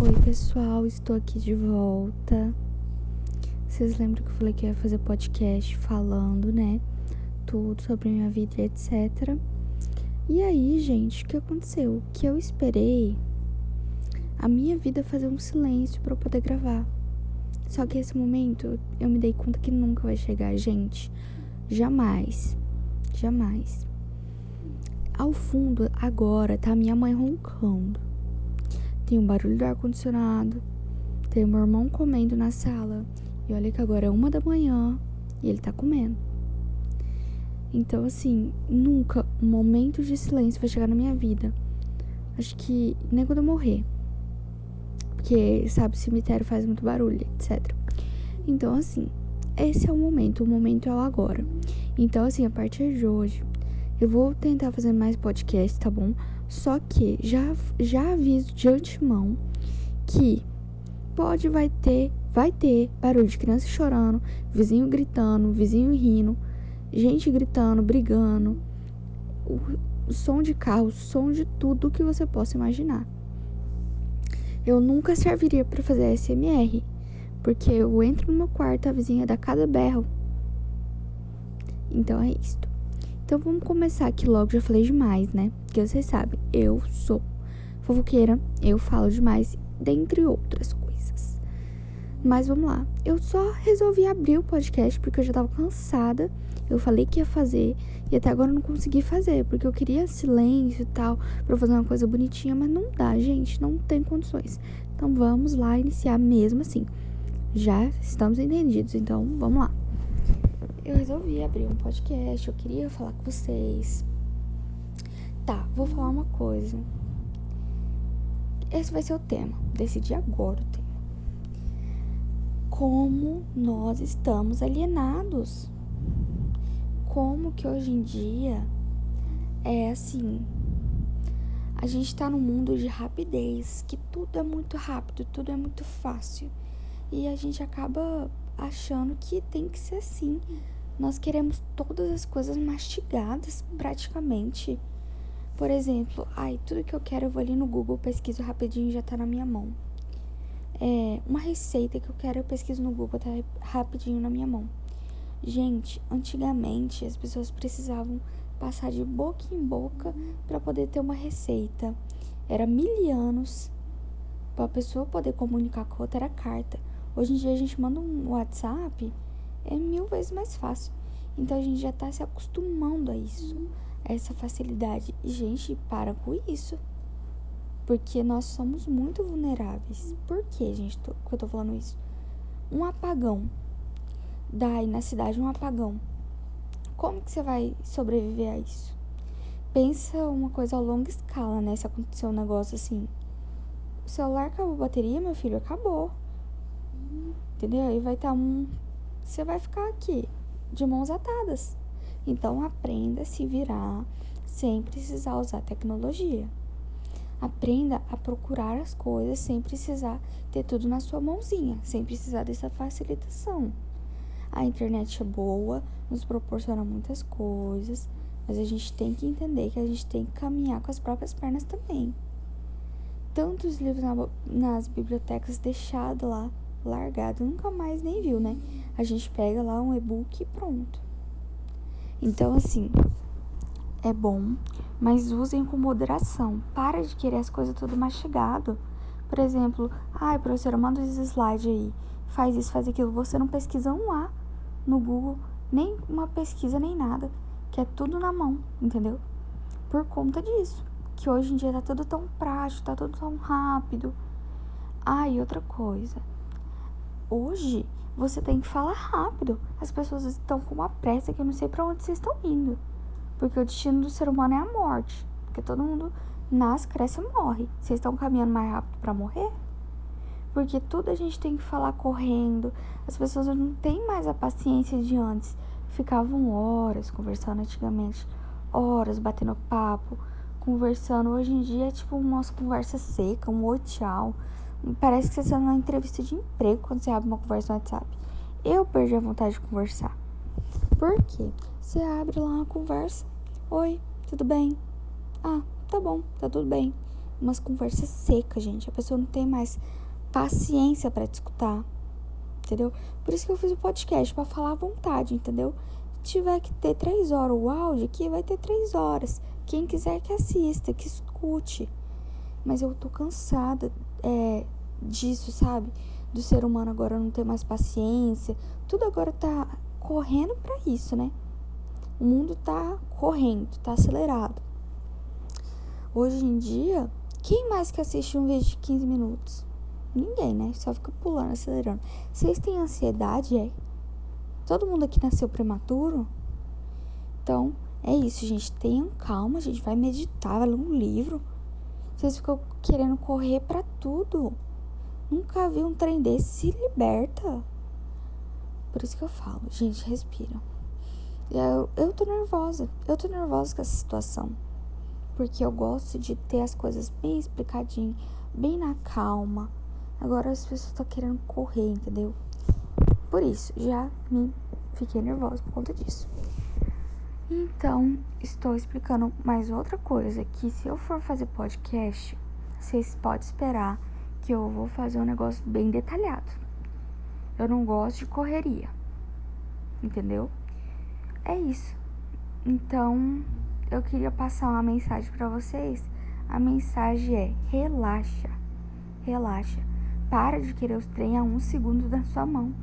Oi, pessoal, estou aqui de volta. Vocês lembram que eu falei que ia fazer podcast falando, né? Tudo sobre minha vida e etc. E aí, gente, o que aconteceu? Que eu esperei a minha vida fazer um silêncio para eu poder gravar. Só que esse momento eu me dei conta que nunca vai chegar, gente. Jamais. Jamais. Ao fundo, agora, tá minha mãe roncando. Tem um barulho do ar-condicionado. Tem meu irmão comendo na sala. E olha que agora é uma da manhã e ele tá comendo. Então, assim, nunca um momento de silêncio vai chegar na minha vida. Acho que nem quando eu morrer. Porque, sabe, o cemitério faz muito barulho, etc. Então, assim, esse é o momento. O momento é o agora. Então, assim, a partir de hoje, eu vou tentar fazer mais podcasts, tá bom? Só que já, já aviso de antemão que pode, vai ter, vai ter barulho de criança chorando, vizinho gritando, vizinho rindo, gente gritando, brigando, o, o som de carro, som de tudo que você possa imaginar. Eu nunca serviria para fazer SMR, porque eu entro no meu quarto, a vizinha dá cada berro. Então é isto. Então vamos começar aqui logo, já falei demais, né? Porque vocês sabem, eu sou fofoqueira, eu falo demais, dentre outras coisas. Mas vamos lá. Eu só resolvi abrir o podcast porque eu já tava cansada. Eu falei que ia fazer e até agora eu não consegui fazer, porque eu queria silêncio e tal, pra fazer uma coisa bonitinha, mas não dá, gente, não tem condições. Então vamos lá iniciar mesmo assim. Já estamos entendidos, então vamos lá eu resolvi abrir um podcast, eu queria falar com vocês. Tá, vou falar uma coisa. Esse vai ser o tema. Decidi agora o tema. Como nós estamos alienados. Como que hoje em dia é assim. A gente tá num mundo de rapidez, que tudo é muito rápido, tudo é muito fácil. E a gente acaba achando que tem que ser assim nós queremos todas as coisas mastigadas praticamente. Por exemplo, ai, tudo que eu quero eu vou ali no Google, pesquiso rapidinho e já tá na minha mão. É, uma receita que eu quero eu pesquiso no Google, tá rapidinho na minha mão. Gente, antigamente as pessoas precisavam passar de boca em boca para poder ter uma receita. Era mil anos para a pessoa poder comunicar com outra era carta. Hoje em dia a gente manda um WhatsApp é mil vezes mais fácil. Então a gente já tá se acostumando a isso, a essa facilidade. E, gente, para com isso. Porque nós somos muito vulneráveis. Por que, gente, tô, que eu tô falando isso? Um apagão. Dai na cidade um apagão. Como que você vai sobreviver a isso? Pensa uma coisa a longa escala, né? Se acontecer um negócio assim. O celular acabou a bateria, meu filho, acabou. Entendeu? Aí vai estar tá um você vai ficar aqui de mãos atadas. Então aprenda a se virar sem precisar usar tecnologia. Aprenda a procurar as coisas sem precisar ter tudo na sua mãozinha, sem precisar dessa facilitação. A internet é boa, nos proporciona muitas coisas, mas a gente tem que entender que a gente tem que caminhar com as próprias pernas também. Tantos livros na, nas bibliotecas deixados lá largado, nunca mais nem viu, né? A gente pega lá um e-book e pronto. Então, assim, é bom, mas usem com moderação. Para de querer as coisas tudo mastigado. Por exemplo, ai, professora, manda esses slides aí. Faz isso, faz aquilo. Você não pesquisa um lá no Google, nem uma pesquisa, nem nada. Que é tudo na mão, entendeu? Por conta disso. Que hoje em dia tá tudo tão prático, tá tudo tão rápido. Ah, e outra coisa. Hoje você tem que falar rápido. As pessoas estão com uma pressa que eu não sei para onde vocês estão indo. Porque o destino do ser humano é a morte. Porque todo mundo nasce, cresce e morre. Vocês estão caminhando mais rápido para morrer? Porque tudo a gente tem que falar correndo. As pessoas não têm mais a paciência de antes. Ficavam horas conversando antigamente, horas batendo papo, conversando. Hoje em dia é tipo uma conversa seca, um oi tchau. Parece que você está numa entrevista de emprego quando você abre uma conversa no WhatsApp. Eu perdi a vontade de conversar. Por quê? Você abre lá uma conversa. Oi, tudo bem? Ah, tá bom, tá tudo bem. umas conversas secas, gente. A pessoa não tem mais paciência para te escutar. Entendeu? Por isso que eu fiz o podcast, para falar à vontade, entendeu? Se tiver que ter três horas o áudio aqui, vai ter três horas. Quem quiser que assista, que escute. Mas eu tô cansada é, disso, sabe? Do ser humano agora não ter mais paciência. Tudo agora tá correndo para isso, né? O mundo tá correndo, tá acelerado. Hoje em dia, quem mais que assiste um vídeo de 15 minutos? Ninguém, né? Só fica pulando, acelerando. Vocês têm ansiedade, é? Todo mundo aqui nasceu prematuro? Então, é isso, gente. Tenham calma, a gente vai meditar, vai ler um livro. Vocês ficam querendo correr para tudo. Nunca vi um trem desse. Se liberta. Por isso que eu falo, gente, respira. Eu, eu tô nervosa. Eu tô nervosa com essa situação. Porque eu gosto de ter as coisas bem explicadinho, bem na calma. Agora as pessoas estão querendo correr, entendeu? Por isso, já me fiquei nervosa por conta disso. Então, estou explicando mais outra coisa, que se eu for fazer podcast, vocês podem esperar que eu vou fazer um negócio bem detalhado. Eu não gosto de correria. Entendeu? É isso. Então, eu queria passar uma mensagem para vocês. A mensagem é: relaxa. Relaxa. Para de querer os trem a um segundo da sua mão.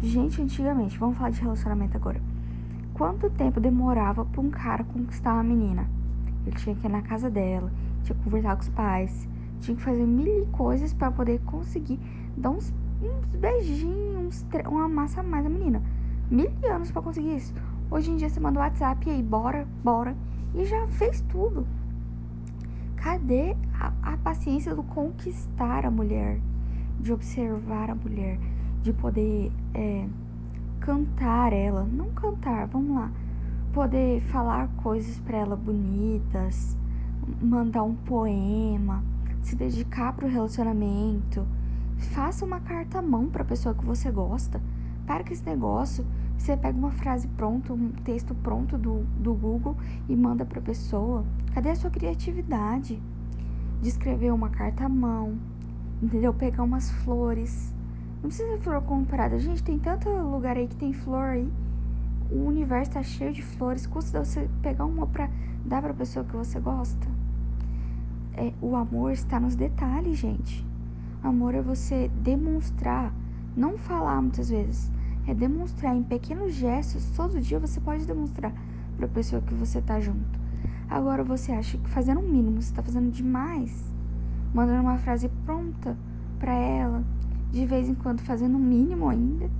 Gente, antigamente, vamos falar de relacionamento agora quanto tempo demorava para um cara conquistar uma menina. Ele tinha que ir na casa dela, tinha que conversar com os pais, tinha que fazer mil coisas para poder conseguir dar uns, uns beijinhos, uma massa a mais a menina. Mil anos para conseguir isso. Hoje em dia você manda o WhatsApp e aí, bora, bora. E já fez tudo. Cadê a, a paciência do conquistar a mulher? De observar a mulher, de poder. É, cantar ela, não cantar, vamos lá, poder falar coisas para ela bonitas, mandar um poema, se dedicar para o relacionamento, faça uma carta à mão para a pessoa que você gosta. Para com esse negócio, você pega uma frase pronta, um texto pronto do, do Google e manda para a pessoa. Cadê a sua criatividade? De escrever uma carta à mão, entendeu? Pegar umas flores, não precisa flor comprada. Gente, tem tanto lugar aí que tem flor aí. O universo tá cheio de flores. Custa você pegar uma pra dar pra pessoa que você gosta. É, o amor está nos detalhes, gente. Amor é você demonstrar, não falar muitas vezes. É demonstrar em pequenos gestos. Todo dia você pode demonstrar pra pessoa que você tá junto. Agora você acha que fazendo o mínimo você tá fazendo demais? Mandando uma frase pronta pra ela de vez em quando fazendo o mínimo ainda,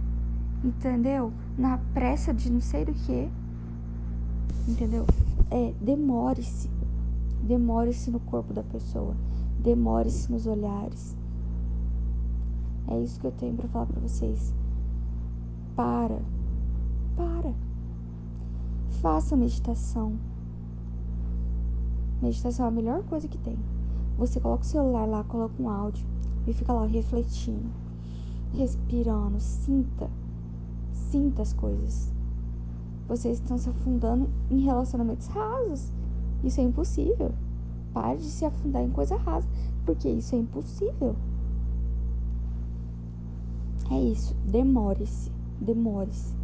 entendeu? Na pressa de não sei do que, entendeu? É, demore-se, demore-se no corpo da pessoa, demore-se nos olhares. É isso que eu tenho para falar para vocês. Para, para. Faça meditação. Meditação é a melhor coisa que tem. Você coloca o celular lá, coloca um áudio e fica lá refletindo, respirando, sinta, sinta as coisas. Vocês estão se afundando em relacionamentos rasos. Isso é impossível. Pare de se afundar em coisa rasa, porque isso é impossível. É isso, demore-se, demore-se.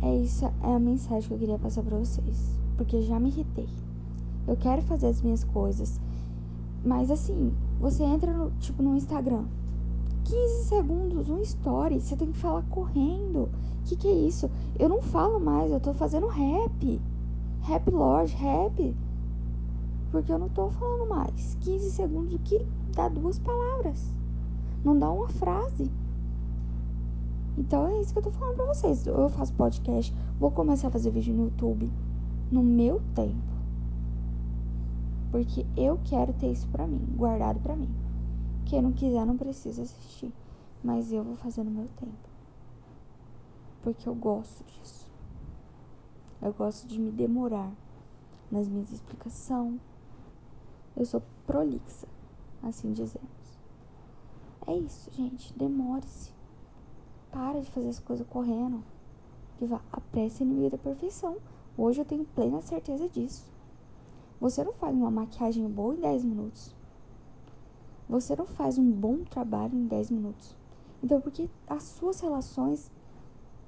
É isso, é a mensagem que eu queria passar para vocês, porque já me irritei. Eu quero fazer as minhas coisas, mas assim, você entra no, tipo no Instagram. 15 segundos, um story, você tem que falar correndo. Que que é isso? Eu não falo mais, eu tô fazendo rap. Rap Lord, rap. Porque eu não tô falando mais. 15 segundos o que dá duas palavras. Não dá uma frase. Então é isso que eu tô falando pra vocês. Eu faço podcast, vou começar a fazer vídeo no YouTube no meu tempo. Porque eu quero ter isso pra mim, guardado pra mim. Quem não quiser não precisa assistir. Mas eu vou fazer no meu tempo. Porque eu gosto disso. Eu gosto de me demorar nas minhas explicações. Eu sou prolixa, assim dizemos. É isso, gente. Demore-se. Para de fazer as coisas correndo. Que vá, a pressa é inimiga da perfeição. Hoje eu tenho plena certeza disso. Você não faz uma maquiagem boa em 10 minutos. Você não faz um bom trabalho em 10 minutos. Então, por que as suas relações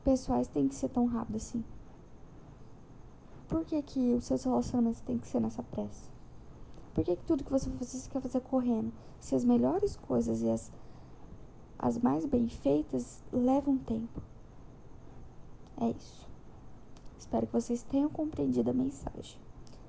pessoais têm que ser tão rápidas assim? Por que, que os seus relacionamentos têm que ser nessa pressa? Por que, que tudo que você, você quer fazer correndo? Se as melhores coisas e as, as mais bem feitas levam tempo. É isso. Espero que vocês tenham compreendido a mensagem.